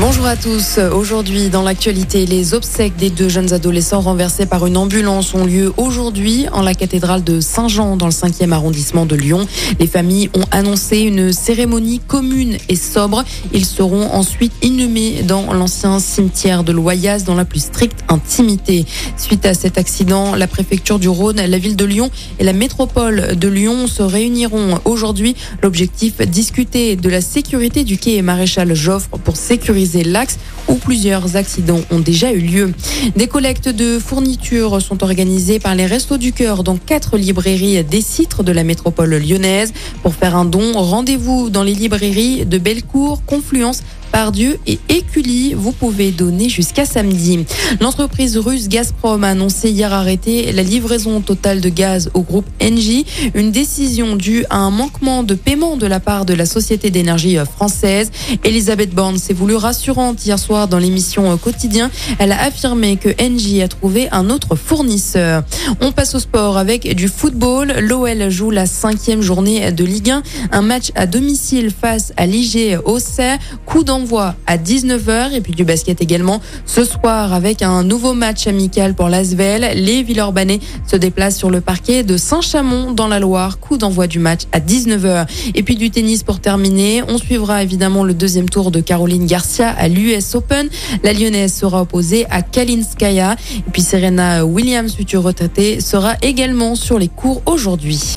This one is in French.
Bonjour à tous. Aujourd'hui, dans l'actualité, les obsèques des deux jeunes adolescents renversés par une ambulance ont lieu aujourd'hui en la cathédrale de Saint-Jean dans le 5e arrondissement de Lyon. Les familles ont annoncé une cérémonie commune et sobre. Ils seront ensuite inhumés dans l'ancien cimetière de Loyas dans la plus stricte intimité. Suite à cet accident, la préfecture du Rhône, la ville de Lyon et la métropole de Lyon se réuniront aujourd'hui. L'objectif, discuter de la sécurité du quai Maréchal Joffre pour sécuriser l'axe où plusieurs accidents ont déjà eu lieu. Des collectes de fournitures sont organisées par les Restos du Cœur dans quatre librairies des citres de la métropole lyonnaise. Pour faire un don, rendez-vous dans les librairies de Bellecour, Confluence, Pardieu et Écully. Vous pouvez donner jusqu'à samedi. L'entreprise russe Gazprom a annoncé hier arrêter la livraison totale de gaz au groupe Engie. Une décision due à un manquement de paiement de la part de la société d'énergie française. Elisabeth Borne s'est voulue rassurante hier soir dans l'émission Quotidien. Elle a affirmé que Engie a trouvé un autre fournisseur. On passe au sport avec du football. L'OL joue la cinquième journée de Ligue 1. Un match à domicile face à l'IG Auxerre. Coup d'envoi voit à 19h et puis du basket également ce soir avec un nouveau match amical pour l'Asvel. Les Villeurbanais se déplacent sur le parquet de Saint-Chamond dans la Loire. Coup d'envoi du match à 19h. Et puis du tennis pour terminer. On suivra évidemment le deuxième tour de Caroline Garcia à l'US Open. La Lyonnaise sera opposée à Kalinskaya. Et puis Serena Williams, future retraitée, sera également sur les cours aujourd'hui.